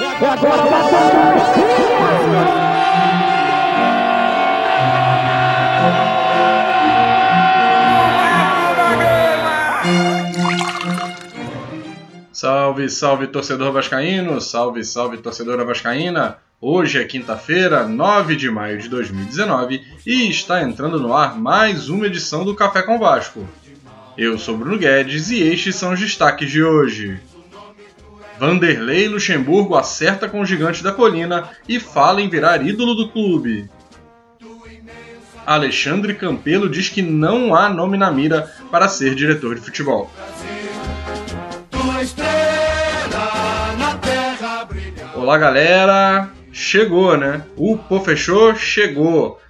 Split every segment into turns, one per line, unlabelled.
É agora, Salve, salve torcedor vascaíno, salve, salve torcedora vascaína. Hoje é quinta-feira, 9 de maio de 2019 e está entrando no ar mais uma edição do Café com Vasco. Eu sou Bruno Guedes e estes são os destaques de hoje. Vanderlei Luxemburgo acerta com o gigante da colina e fala em virar ídolo do clube. Alexandre Campelo diz que não há nome na mira para ser diretor de futebol. Olá galera, chegou né? O Pô Fechou chegou.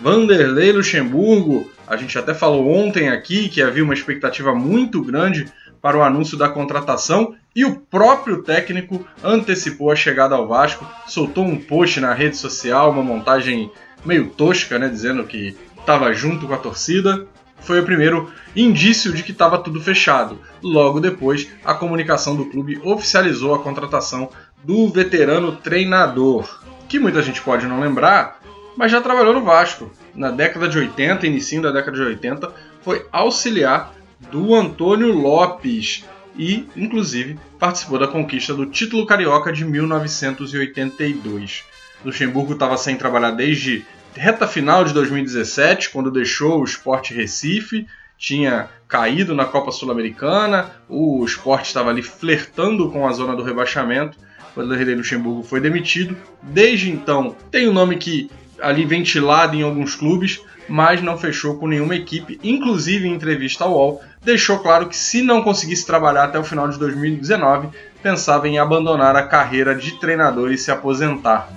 Vanderlei Luxemburgo, a gente até falou ontem aqui que havia uma expectativa muito grande para o anúncio da contratação e o próprio técnico antecipou a chegada ao Vasco, soltou um post na rede social, uma montagem meio tosca, né, dizendo que estava junto com a torcida. Foi o primeiro indício de que estava tudo fechado. Logo depois, a comunicação do clube oficializou a contratação do veterano treinador, que muita gente pode não lembrar, mas já trabalhou no Vasco. Na década de 80, início da década de 80, foi auxiliar do Antônio Lopes e, inclusive, participou da conquista do título carioca de 1982. Luxemburgo estava sem trabalhar desde reta final de 2017, quando deixou o Sport Recife, tinha caído na Copa Sul-Americana, o Sport estava ali flertando com a zona do rebaixamento. O Vanderlei Luxemburgo foi demitido. Desde então, tem um nome que ali ventilado em alguns clubes, mas não fechou com nenhuma equipe. Inclusive, em entrevista ao UOL, deixou claro que se não conseguisse trabalhar até o final de 2019, pensava em abandonar a carreira de treinador e se aposentar.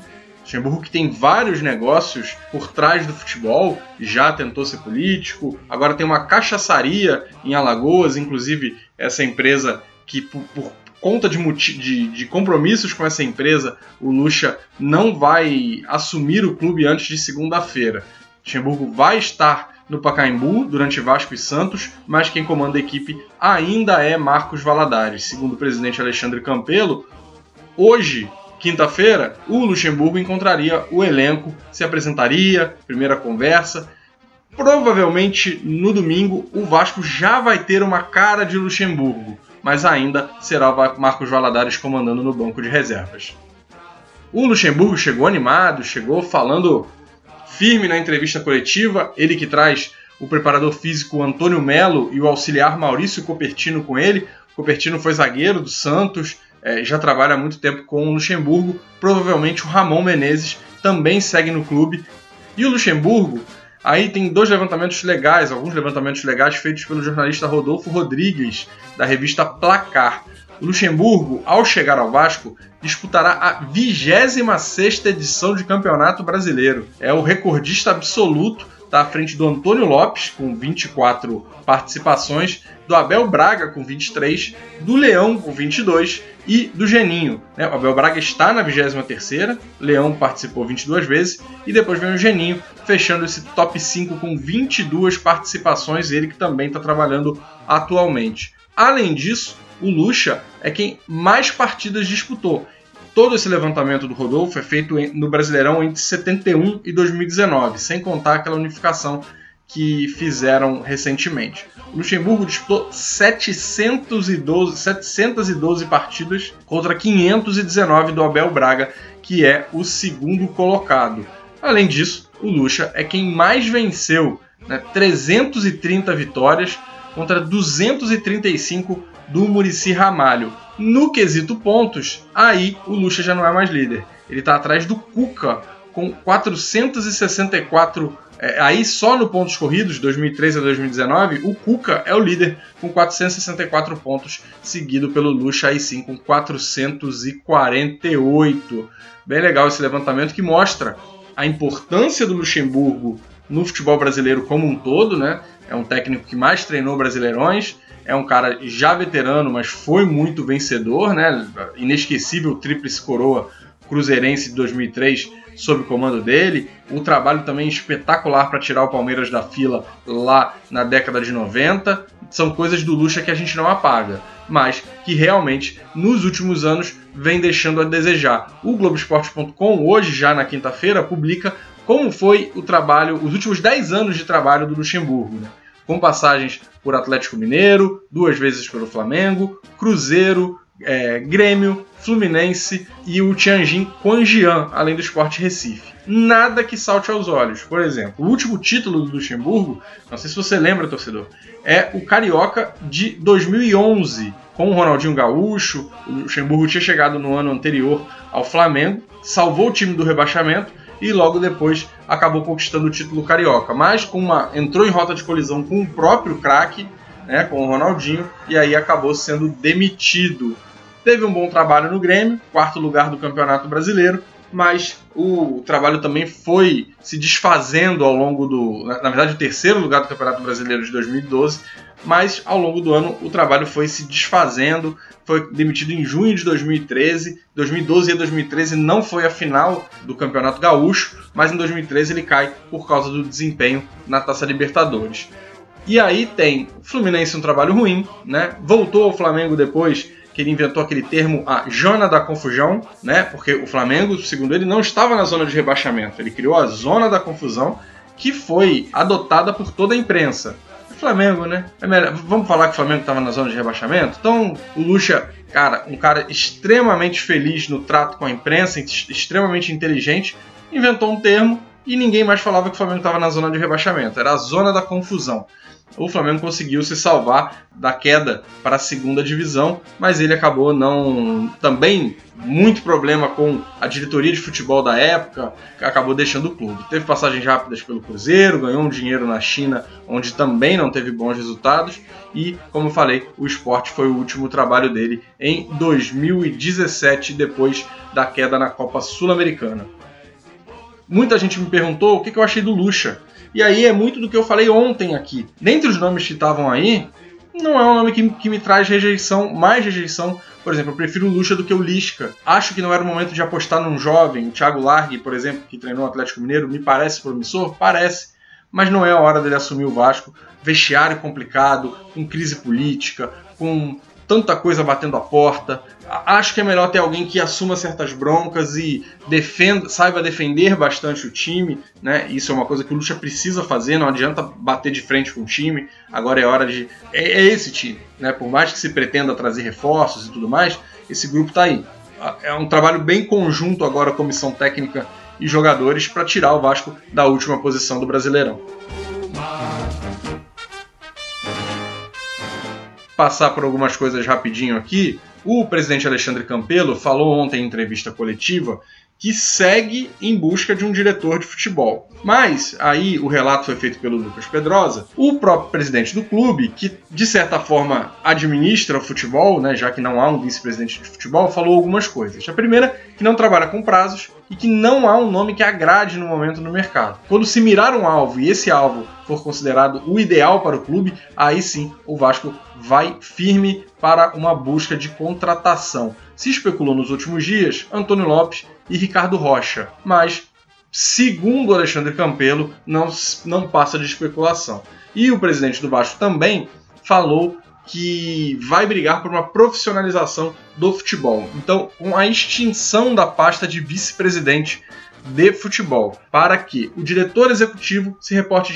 Luxemburgo que tem vários negócios por trás do futebol, já tentou ser político, agora tem uma cachaçaria em Alagoas, inclusive essa empresa que por, por conta de, de, de, compromissos com essa empresa, o Lucha não vai assumir o clube antes de segunda-feira. Luxemburgo vai estar no Pacaembu durante Vasco e Santos, mas quem comanda a equipe ainda é Marcos Valadares. Segundo o presidente Alexandre Campelo, hoje, quinta-feira, o Luxemburgo encontraria o elenco, se apresentaria, primeira conversa. Provavelmente no domingo o Vasco já vai ter uma cara de Luxemburgo, mas ainda será Marcos Valadares comandando no banco de reservas. O Luxemburgo chegou animado, chegou falando firme na entrevista coletiva, ele que traz o preparador físico Antônio Melo e o auxiliar Maurício Copertino com ele. Copertino foi zagueiro do Santos, é, já trabalha há muito tempo com o Luxemburgo. Provavelmente o Ramon Menezes também segue no clube. E o Luxemburgo, aí tem dois levantamentos legais, alguns levantamentos legais feitos pelo jornalista Rodolfo Rodrigues, da revista Placar. O Luxemburgo, ao chegar ao Vasco, disputará a 26 edição de Campeonato Brasileiro. É o recordista absoluto, está à frente do Antônio Lopes, com 24 participações, do Abel Braga, com 23, do Leão, com 22 e do Geninho. Né? O Abel Braga está na 23, Leão participou 22 vezes, e depois vem o Geninho, fechando esse top 5 com 22 participações, ele que também está trabalhando atualmente. Além disso, o Lucha é quem mais partidas disputou. Todo esse levantamento do Rodolfo é feito no Brasileirão entre 71 e 2019, sem contar aquela unificação que fizeram recentemente. O Luxemburgo disputou 712, 712 partidas contra 519 do Abel Braga, que é o segundo colocado. Além disso, o Lucha é quem mais venceu, né, 330 vitórias contra 235 do Murici Ramalho. No quesito pontos, aí o Lucha já não é mais líder. Ele está atrás do Cuca com 464 é, aí só no pontos corridos, 2013 a 2019, o Cuca é o líder com 464 pontos, seguido pelo Lucha aí sim com 448. Bem legal esse levantamento que mostra a importância do Luxemburgo no futebol brasileiro como um todo, né? É um técnico que mais treinou brasileirões, é um cara já veterano, mas foi muito vencedor, né? Inesquecível tríplice coroa Cruzeirense de 2003 sob comando dele, o trabalho também espetacular para tirar o Palmeiras da fila lá na década de 90, são coisas do Lucha que a gente não apaga, mas que realmente nos últimos anos vem deixando a desejar. O Globoesporte.com, hoje já na quinta-feira, publica como foi o trabalho, os últimos 10 anos de trabalho do Luxemburgo, né? Com passagens por Atlético Mineiro, duas vezes pelo Flamengo, Cruzeiro, é, Grêmio, Fluminense e o Tianjin Quanjian, além do Sport Recife. Nada que salte aos olhos. Por exemplo, o último título do Luxemburgo, não sei se você lembra, torcedor, é o Carioca de 2011, com o Ronaldinho Gaúcho. O Luxemburgo tinha chegado no ano anterior ao Flamengo, salvou o time do rebaixamento e logo depois acabou conquistando o título carioca, mas com uma entrou em rota de colisão com o próprio craque, né, com o Ronaldinho, e aí acabou sendo demitido. Teve um bom trabalho no Grêmio, quarto lugar do Campeonato Brasileiro, mas o trabalho também foi se desfazendo ao longo do. Na verdade, o terceiro lugar do Campeonato Brasileiro de 2012, mas ao longo do ano o trabalho foi se desfazendo. Foi demitido em junho de 2013. 2012 e 2013 não foi a final do Campeonato Gaúcho, mas em 2013 ele cai por causa do desempenho na Taça Libertadores. E aí tem Fluminense um trabalho ruim, né? Voltou ao Flamengo depois que ele inventou aquele termo a zona da confusão, né? Porque o Flamengo, segundo ele, não estava na zona de rebaixamento. Ele criou a zona da confusão, que foi adotada por toda a imprensa. O Flamengo, né? É melhor, vamos falar que o Flamengo estava na zona de rebaixamento? Então, o Lucha, cara, um cara extremamente feliz no trato com a imprensa, extremamente inteligente, inventou um termo e ninguém mais falava que o Flamengo estava na zona de rebaixamento. Era a zona da confusão o Flamengo conseguiu se salvar da queda para a segunda divisão, mas ele acabou não também muito problema com a diretoria de futebol da época, acabou deixando o clube. Teve passagens rápidas pelo Cruzeiro, ganhou um dinheiro na China, onde também não teve bons resultados, e, como falei, o esporte foi o último trabalho dele em 2017, depois da queda na Copa Sul-Americana. Muita gente me perguntou o que eu achei do Lucha. E aí é muito do que eu falei ontem aqui. Dentre os nomes que estavam aí, não é um nome que, que me traz rejeição, mais rejeição. Por exemplo, eu prefiro o Lucha do que o Lisca. Acho que não era o momento de apostar num jovem, o Thiago Largue, por exemplo, que treinou o Atlético Mineiro, me parece promissor? Parece. Mas não é a hora dele assumir o Vasco. Vestiário complicado, com crise política, com tanta coisa batendo a porta. Acho que é melhor ter alguém que assuma certas broncas e defenda, saiba defender bastante o time, né? Isso é uma coisa que o Lucha precisa fazer, não adianta bater de frente com o time. Agora é hora de. É, é esse time, né? Por mais que se pretenda trazer reforços e tudo mais, esse grupo está aí. É um trabalho bem conjunto agora, comissão técnica e jogadores, para tirar o Vasco da última posição do Brasileirão. Passar por algumas coisas rapidinho aqui. O presidente Alexandre Campelo falou ontem em entrevista coletiva que segue em busca de um diretor de futebol. Mas aí o relato foi feito pelo Lucas Pedrosa, o próprio presidente do clube, que de certa forma administra o futebol, né, já que não há um vice-presidente de futebol, falou algumas coisas. A primeira, que não trabalha com prazos e que não há um nome que agrade no momento no mercado. Quando se mirar um alvo e esse alvo for considerado o ideal para o clube, aí sim o Vasco vai firme para uma busca de contratação. Se especulou nos últimos dias Antônio Lopes e Ricardo Rocha, mas segundo Alexandre Campelo, não, não passa de especulação. E o presidente do Vasco também falou que vai brigar por uma profissionalização do futebol. Então, com a extinção da pasta de vice-presidente de futebol, para que o diretor executivo se reporte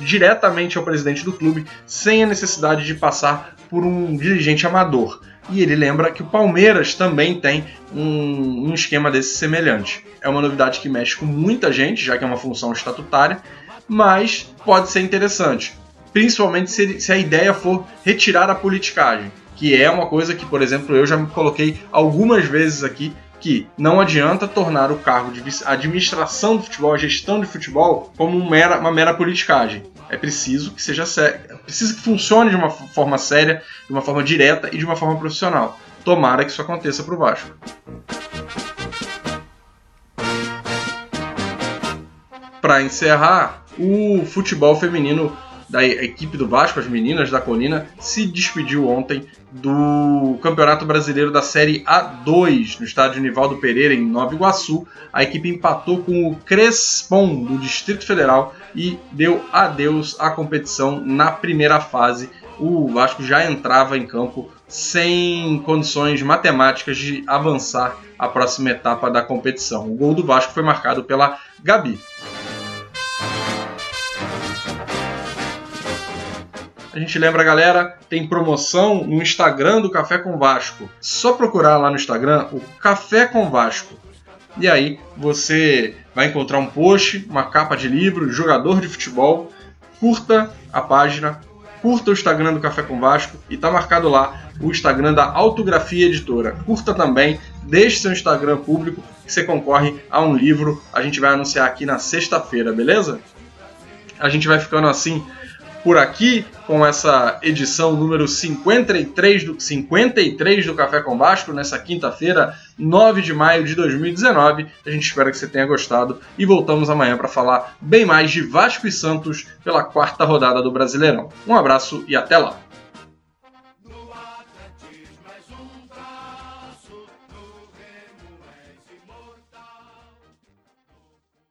diretamente ao presidente do clube, sem a necessidade de passar por um dirigente amador. E ele lembra que o Palmeiras também tem um, um esquema desse semelhante. É uma novidade que mexe com muita gente, já que é uma função estatutária, mas pode ser interessante, principalmente se, se a ideia for retirar a politicagem que é uma coisa que, por exemplo, eu já me coloquei algumas vezes aqui que não adianta tornar o cargo de administração do futebol, a gestão de futebol, como uma mera, uma mera politicagem. É preciso que seja sério, é preciso que funcione de uma forma séria, de uma forma direta e de uma forma profissional. Tomara que isso aconteça para o Vasco. Para encerrar, o futebol feminino da equipe do Vasco, as meninas da Colina, se despediu ontem do Campeonato Brasileiro da Série A2 no estádio Nivaldo Pereira, em Nova Iguaçu. A equipe empatou com o Crespon do Distrito Federal e deu adeus à competição na primeira fase. O Vasco já entrava em campo sem condições matemáticas de avançar à próxima etapa da competição. O gol do Vasco foi marcado pela Gabi. A gente lembra, galera, tem promoção no Instagram do Café com Vasco. Só procurar lá no Instagram o Café com Vasco. E aí você vai encontrar um post, uma capa de livro, jogador de futebol. Curta a página, curta o Instagram do Café com Vasco e tá marcado lá o Instagram da Autografia Editora. Curta também, deixe seu Instagram público que você concorre a um livro. A gente vai anunciar aqui na sexta-feira, beleza? A gente vai ficando assim por aqui com essa edição número 53 do, 53 do Café com Vasco, nessa quinta-feira, 9 de maio de 2019. A gente espera que você tenha gostado e voltamos amanhã para falar bem mais de Vasco e Santos pela quarta rodada do Brasileirão. Um abraço e até lá!